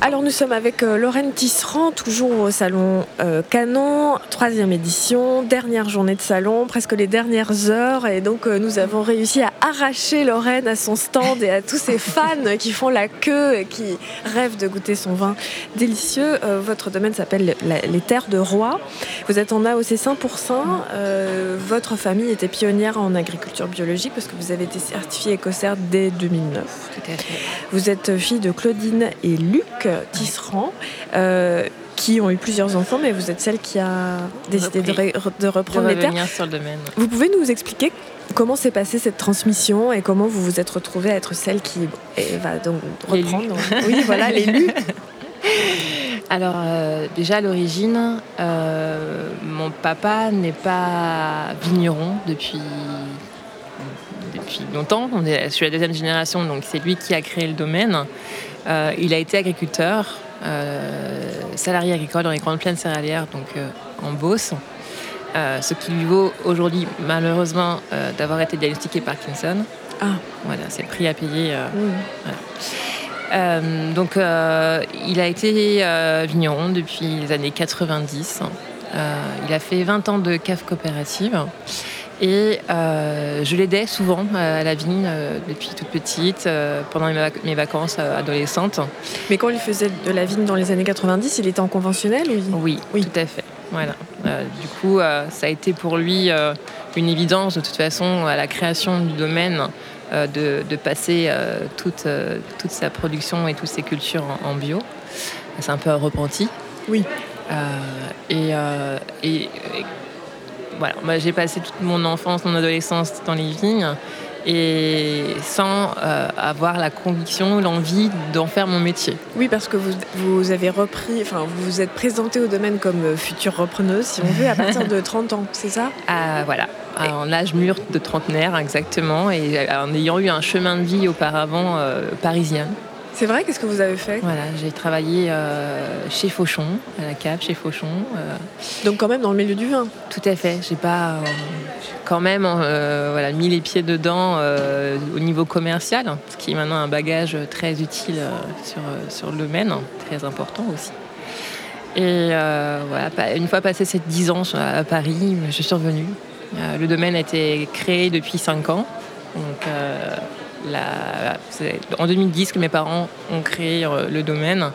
Alors nous sommes avec euh, Lorraine Tisserand, toujours au salon euh, Canon, troisième édition, dernière journée de salon, presque les dernières heures, et donc euh, nous avons réussi à arracher Lorraine à son stand et à tous ses fans qui font la queue et qui rêvent de goûter son vin délicieux. Euh, votre domaine s'appelle les Terres de Roi. Vous êtes en AOC 100%. Euh, votre famille était pionnière en agriculture biologique parce que vous avez été certifiée écossaire dès 2009. Tout à fait. Vous êtes fille de Claudine et Luc Tisserand, euh, qui ont eu plusieurs enfants, mais vous êtes celle qui a décidé de, re- de reprendre de les terres. sur le domaine. Vous pouvez nous expliquer comment s'est passée cette transmission et comment vous vous êtes retrouvée à être celle qui eh, va donc reprendre Oui, voilà, l'élu. Alors euh, déjà à l'origine, euh, mon papa n'est pas vigneron depuis depuis longtemps. On est- je suis la deuxième génération, donc c'est lui qui a créé le domaine. Euh, il a été agriculteur, euh, salarié agricole dans les grandes plaines céréalières, donc euh, en Beauce. Ce qui lui vaut aujourd'hui malheureusement d'avoir été diagnostiqué Parkinson. Ah. Voilà, c'est le prix à payer. euh, donc, euh, il a été euh, vigneron depuis les années 90. Euh, il a fait 20 ans de cave coopérative. Et euh, je l'aidais souvent euh, à la vigne euh, depuis toute petite, euh, pendant mes, vac- mes vacances adolescentes. Mais quand il faisait de la vigne dans les années 90, il était en conventionnel ou Oui, Oui. tout à fait. Voilà. Du coup, ça a été pour lui une évidence, de toute façon, à la création du domaine, de, de passer toute, toute sa production et toutes ses cultures en, en bio. C'est un peu un repenti. Oui. Et, et- et voilà, moi, j'ai passé toute mon enfance, mon adolescence dans les vignes et sans euh, avoir la conviction, l'envie d'en faire mon métier. Oui, parce que vous, vous avez repris, enfin, vous vous êtes présentée au domaine comme euh, future repreneuse, si on veut, à partir de 30 ans, c'est ça? Ah, voilà, en âge mûr de trentenaire exactement, et en ayant eu un chemin de vie auparavant euh, parisien. C'est vrai Qu'est-ce que vous avez fait Voilà, j'ai travaillé euh, chez Fauchon, à la cave chez Fauchon. euh, Donc quand même dans le milieu du vin. tout à fait, j'ai pas euh, quand même voilà, mis les pieds dedans au niveau commercial, ce qui est maintenant un bagage très utile sur, sur le domaine, très important aussi. Et voilà, une fois passé ces 10 ans à Paris, je suis revenue. Le domaine a été créé depuis 5 ans. Donc, la- c'est en 2010 que mes parents ont créé euh, le domaine.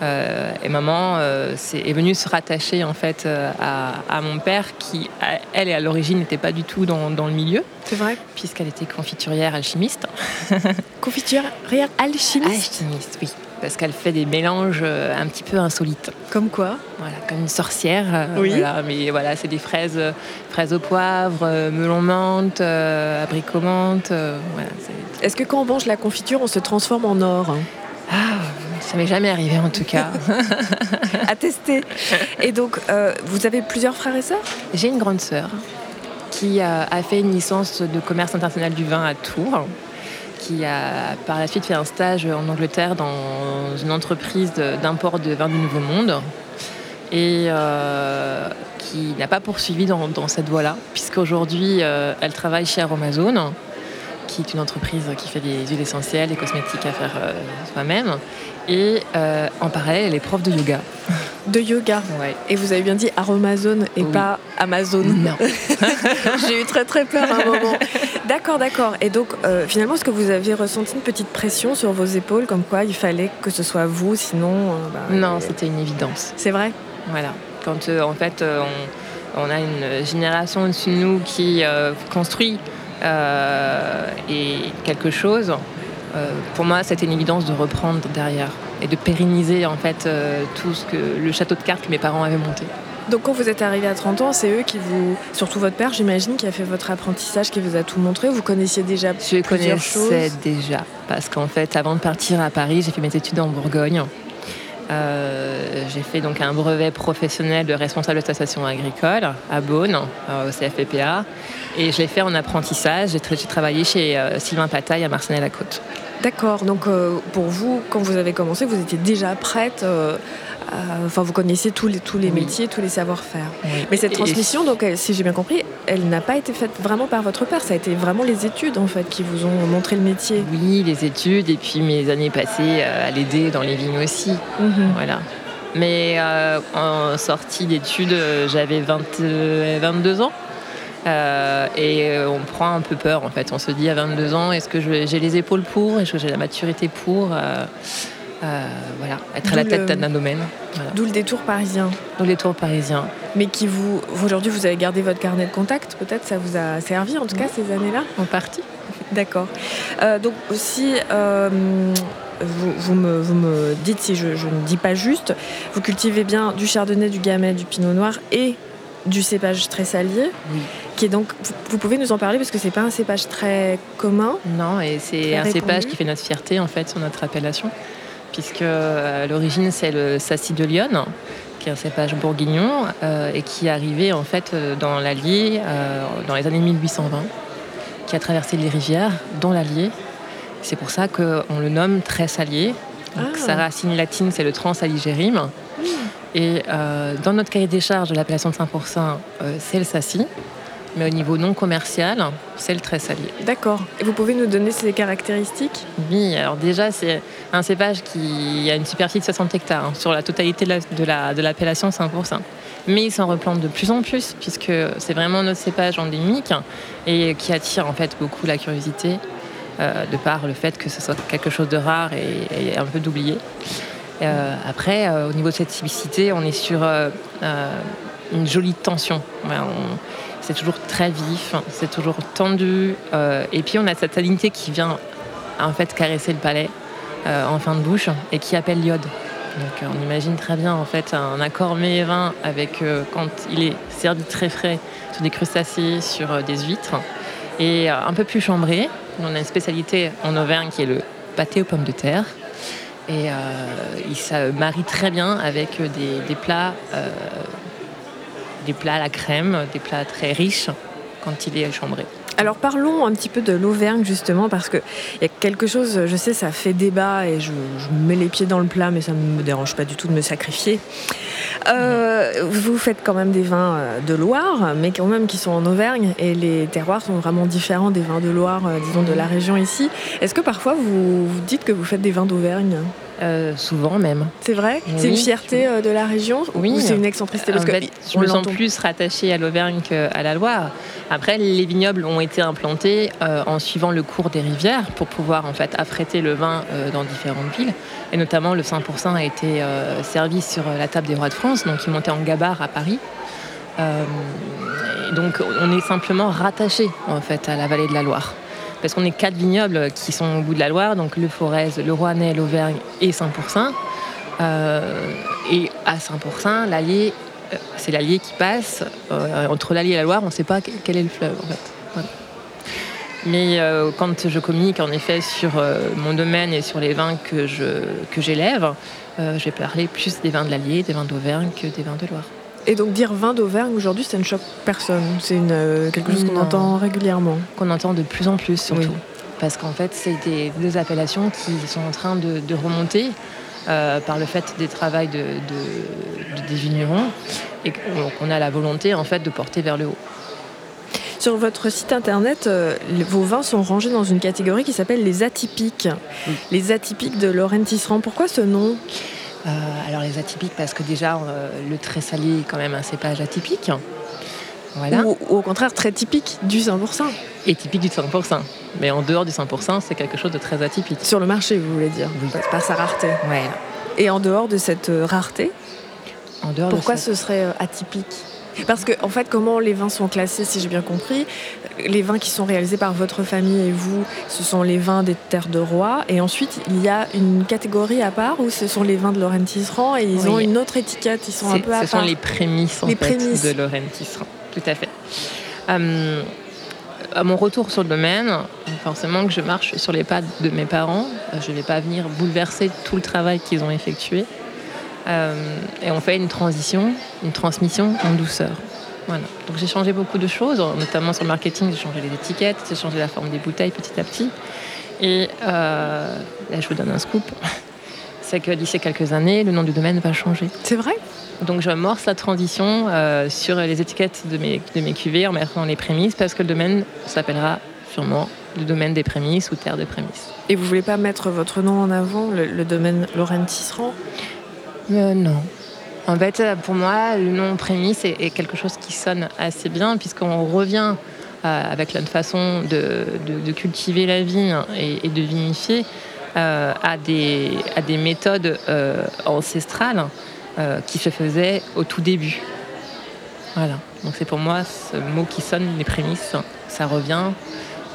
Euh, et maman euh, est venue se rattacher en fait euh, à, à mon père qui, à- elle, et à l'origine, n'était pas du tout dans, dans le milieu, C'est vrai puisqu'elle était confiturière alchimiste. Confiture rire alchimiste. Alchimiste, oui. Parce qu'elle fait des mélanges euh, un petit peu insolites. Comme quoi Voilà, comme une sorcière. euh, Oui. voilà, mais voilà, c'est des fraises, fraises au poivre, euh, melon menthe, abricot menthe. voilà, Est-ce que quand on mange la confiture, on se transforme en or ah, ça m'est jamais arrivé en tout cas. À tester. Et donc, euh, vous avez plusieurs frères et sœurs? J'ai une grande sœur qui a fait une licence de commerce international du vin à Tours, qui a par la suite fait un stage en Angleterre dans une entreprise d'import de vin du Nouveau Monde et euh, qui n'a pas poursuivi dans, cette voie-là, puisqu'aujourd'hui euh, elle travaille chez Aromazone, qui est une entreprise qui fait des huiles essentielles, des cosmétiques à faire euh, soi-même. Et en parallèle, elle est prof de yoga. De yoga. Ouais. Et vous avez bien dit Aromazone et Oui. pas Amazon. Non. J'ai eu très très peur à un moment. D'accord, d'accord. Et donc, euh, finalement, est-ce que vous avez ressenti une petite pression sur vos épaules, comme quoi il fallait que ce soit vous, sinon. euh, bah, Non, euh, c'était une évidence. C'est vrai Voilà. Quand euh, en fait on, on a une génération au-dessus de nous qui construit et quelque chose, pour moi c'était une évidence de reprendre derrière et de pérenniser en fait euh, tout ce que le château de cartes que mes parents avaient monté. Donc, quand vous êtes arrivé à 30 ans, c'est eux qui vous. Surtout votre père, j'imagine, qui a fait votre apprentissage, qui vous a tout montré. Vous connaissiez déjà Je plusieurs connaissais choses. déjà parce qu'en fait avant de partir à Paris j'ai fait mes études en Bourgogne. Euh, j'ai fait donc un brevet professionnel de responsable de station agricole à Beaune, euh, au CFPPA. Et je l'ai fait en apprentissage. J'ai tra- j'ai travaillé chez euh, Sylvain Pataille à Marcenay-la-Côte. D'accord, donc euh, pour vous, quand vous avez commencé, vous étiez déjà prête, euh, à- enfin vous connaissiez tous les, tous les Oui. métiers, tous les savoir-faire. Oui. Mais cette Et- transmission, donc, elle- si j'ai bien compris, elle n'a pas été faite vraiment par votre père, ça a été vraiment les études en fait qui vous ont montré le métier. Oui, les études et puis mes années passées euh, à l'aider dans les vignes aussi. Mhm. Voilà. Mais euh, en sortie d'études, euh, j'avais 20, euh, 22 ans. Euh, et euh, on prend un peu peur en fait. On se dit à 22 ans, est-ce que j'ai les épaules pour? Est-ce que j'ai la maturité pour? Euh, euh, voilà, être à la D'où tête le- d'un domaine voilà. D'où le détour parisien. Dans les tours parisiens. Mais qui vous, aujourd'hui, vous avez gardé votre carnet de contact, peut-être ça vous a servi en tout cas ces années-là En partie. D'accord. Donc aussi, vous, vous me, vous me dites si je, je ne dis pas juste, vous cultivez bien du chardonnay, du gamay, du pinot noir et du cépage très salier, Oui. Qui est donc, vous, pouvez nous en parler parce que c'est pas un cépage très commun. Non, et c'est un cépage qui fait notre fierté en fait sur notre appellation, puisque euh, à l'origine c'est le Sassy de Lyon, qui est un cépage bourguignon euh, et qui est arrivé en fait euh, dans l'Allier euh, dans les années 1820, qui a traversé les rivières, dont l'Allier. C'est pour ça qu'on le nomme très salier. Donc, Ah. Sa racine latine c'est le transaligérim. Et euh, dans notre cahier des charges de l'appellation de 5%, euh, c'est le Sassy. Mais au niveau non commercial, c'est le très salier. D'accord. Et vous pouvez nous donner ses caractéristiques? Oui, alors déjà, c'est un cépage qui a une superficie de 60 hectares hein, sur la totalité de la- de la- de l'appellation 5%. Mais il s'en replante de plus en plus, puisque c'est vraiment notre cépage endémique et qui attire en fait beaucoup la curiosité, euh, de par le fait que ce soit quelque chose de rare et, et un peu d'oublié. Euh, après, euh, au niveau de cette typicité, on est sur une jolie tension. Ouais, on- c'est toujours très vif, c'est toujours tendu. euh, et puis on a cette salinité qui vient en fait caresser le palais euh, en fin de bouche et qui appelle l'iode. Donc on imagine très bien en fait un accord mets et vin avec euh, quand il est servi très frais sur des crustacés, sur des huîtres et un peu plus chambré. On a une spécialité en Auvergne qui est le pâté aux pommes de terre. Et il se marie très bien avec des, plats, des plats à la crème, des plats très riches quand il est chambré. Alors parlons un petit peu de l'Auvergne justement parce que il y a quelque chose, je sais, ça fait débat et je, mets les pieds dans le plat, mais ça ne me dérange pas du tout de me sacrifier. Euh, vous faites quand même des vins euh, de Loire, mais quand même qui sont en Auvergne et les terroirs sont vraiment différents des vins de Loire, euh, disons de la région ici. Est-ce que parfois vous dites que vous faites des vins d'Auvergne? Euh, souvent même. C'est vrai C'est Oui. une fierté euh, de la région Oui. ou c'est une excentricité parce En que fait, je me sens plus rattachée à l'Auvergne qu'à la Loire. Après, les vignobles ont été implantés euh, en suivant le cours des rivières pour pouvoir en fait affréter le vin euh, dans différentes villes. Et notamment, le 5% a été servi sur la table des rois de France, donc il montait en gabarre à Paris. Et donc, on est simplement rattaché en fait à la vallée de la Loire. Parce qu'on est quatre vignobles qui sont au bout de la Loire, donc le Forez, le Rouennais, l'Auvergne et 5%. Euh, et à 5%, l'Allier, euh, c'est l'Allier qui passe. Euh, entre l'Allier et la Loire, on ne sait pas que- quel est le fleuve. Mais quand je communique en effet sur mon domaine et sur les vins que j'élève, je vais parler plus des vins de l'Allier, des vins d'Auvergne que des vins de Loire. Et donc dire vin d'Auvergne aujourd'hui, ça ne choque personne. C'est euh, quelque chose qu'on entend régulièrement. Qu'on entend de plus en plus surtout. Oui. Parce qu'en fait, c'est des, des appellations qui sont en train de, de remonter euh, par le fait des travaux de, de- de- des vignerons et qu'on a la volonté en fait de porter vers le haut. Sur votre site internet, euh, vos vins sont rangés dans une catégorie qui s'appelle les atypiques. Oui. Les atypiques de Lorraine Tisserand. Pourquoi ce nom? Euh, alors les atypiques parce que déjà euh, le très salé est quand même un cépage atypique. Voilà. ou, ou au contraire très typique du 100% Et typique du 5%. Mais en dehors du 5%, c'est quelque chose de très atypique. Sur le marché, vous voulez dire, Oui. par sa rareté. Et en dehors de cette euh, rareté, En dehors pourquoi de ce serait atypique? Parce que, en fait, comment les vins sont classés, si j'ai bien compris Les vins qui sont réalisés par votre famille et vous, ce sont les vins des terres de roi. Et ensuite, il y a une catégorie à part où ce sont les vins de Lorraine Tisserand et ils Oui. ont une autre étiquette. Ils sont un peu à ce sont les prémices, en Les fait, prémices. de Lorraine Tisserand. Tout à fait. Euh, à mon retour sur le domaine, forcément que je marche sur les pas de mes parents. Je ne vais pas venir bouleverser tout le travail qu'ils ont effectué. Euh, et on fait une transition, une transmission en douceur. Voilà. Donc j'ai changé beaucoup de choses, notamment sur le marketing, j'ai changé les étiquettes, j'ai changé la forme des bouteilles petit à petit. Et euh, là, je vous donne un scoop. C'est que d'ici quelques années, le nom du domaine va changer. C'est vrai? Donc j'amorce la transition euh, sur les étiquettes de mes, de mes cuvées en mettant les prémices parce que le domaine s'appellera sûrement le domaine des prémices ou terre des prémices. Et vous voulez pas mettre votre nom en avant, le, le domaine Lorraine Tisserand? Euh, non. En fait, euh, pour moi, le nom prémisse est, quelque chose qui sonne assez bien, puisqu'on revient euh, avec notre façon de, cultiver la vigne et, de vinifier euh, à, des, à des méthodes ancestrales qui se faisaient au tout début. Voilà. Donc c'est pour moi ce mot qui sonne, les prémices, ça revient.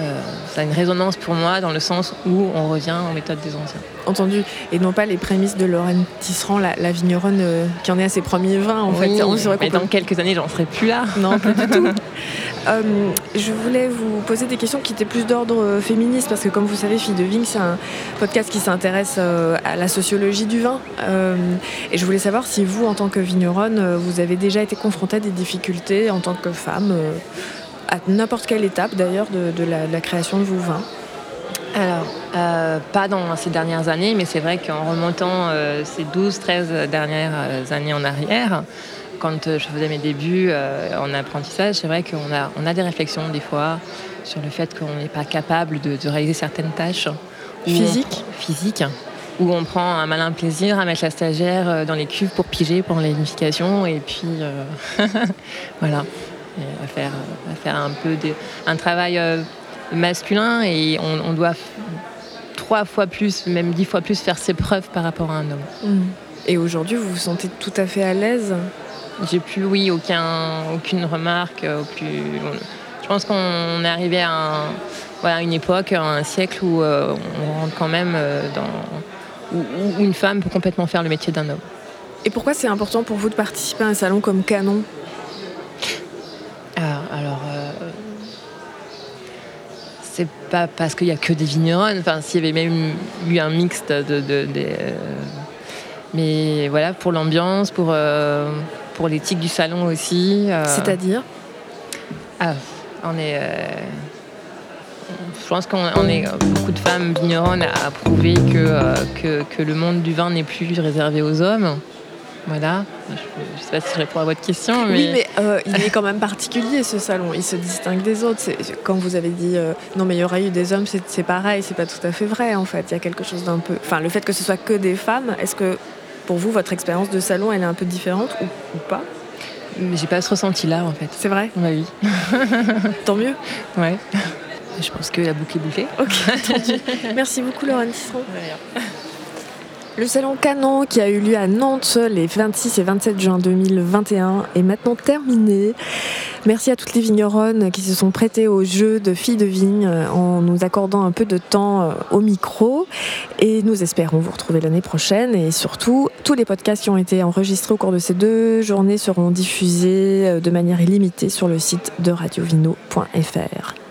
Euh, ça a une résonance pour moi dans le sens où on revient aux méthodes des anciens. Entendu. Et non pas les prémices de Lorraine Tisserand, la, la vigneronne euh, qui en est à ses premiers vins, en Oui, fait. On mais peut- dans quelques années, j'en serai plus là. Non, pas du tout. Euh, je voulais vous poser des questions qui étaient plus d'ordre euh, féministe, parce que comme vous savez, Fille de Vigne, c'est un podcast qui s'intéresse euh, à la sociologie du vin. Euh, et je voulais savoir si vous, en tant que vigneronne, euh, vous avez déjà été confrontée à des difficultés en tant que femme, euh, à n'importe quelle étape d'ailleurs de, de la, de la création de vos vins. Alors, euh, pas dans ces dernières années, mais c'est vrai qu'en remontant euh, ces 12-13 dernières euh, années en arrière, quand je faisais mes débuts euh, en apprentissage, c'est vrai qu'on a, on a des réflexions des fois sur le fait qu'on n'est pas capable de, de réaliser certaines tâches. Physiques Physiques. Où on prend un malin plaisir à mettre la stagiaire dans les cuves pour piger pendant la vinification et puis euh, voilà, à faire, à faire un peu un travail euh, masculin et on, on doit trois fois plus, même dix fois plus faire ses preuves par rapport à un homme. Mm. Et aujourd'hui, vous vous sentez tout à fait à l'aise? J'ai plus, oui, aucun, aucune remarque. euh, aucune- Je pense qu'on est arrivé à un- voilà, une époque, à un siècle où euh, on rentre quand même euh, dans. Où, où une femme peut complètement faire le métier d'un homme. Et pourquoi c'est important pour vous de participer à un salon comme Canon Ah, alors. euh, c'est pas parce qu'il y a que des vignerons. Enfin, s'il y avait même eu un mixte de. de- de, euh, mais voilà, pour l'ambiance, pour, euh, pour l'éthique du salon aussi. euh, C'est-à-dire? Ah, on est. je pense qu'on on est beaucoup de femmes vigneronnes à prouver que, que, que le monde du vin n'est plus réservé aux hommes. Voilà. Je ne sais pas si je réponds à votre question, mais. Oui, mais euh, il est quand même particulier ce salon. Il se distingue des autres. Quand vous avez dit euh, non, mais il y aurait eu des hommes, c'est pareil. C'est pas tout à fait vrai en fait. Il y a quelque chose d'un peu. Enfin, le fait que ce soit que des femmes, est-ce que pour vous, votre expérience de salon, elle est un peu différente ou, ou pas? J'ai pas ce ressenti-là, en fait. C'est vrai? Oui. Tant mieux. Ouais. Je pense que la boucle est bouclée. Ok, entendu. Merci beaucoup, Laurent Tisserand. Le salon Canon qui a eu lieu à Nantes les 26 et 27 juin 2021 est maintenant terminé. Merci à toutes les vigneronnes qui se sont prêtées au jeu de filles de vigne euh, en nous accordant un peu de temps euh, au micro. Et nous espérons vous retrouver l'année prochaine. Et surtout, tous les podcasts qui ont été enregistrés au cours de ces deux journées seront diffusés euh, de manière illimitée sur le site de radiovino.fr.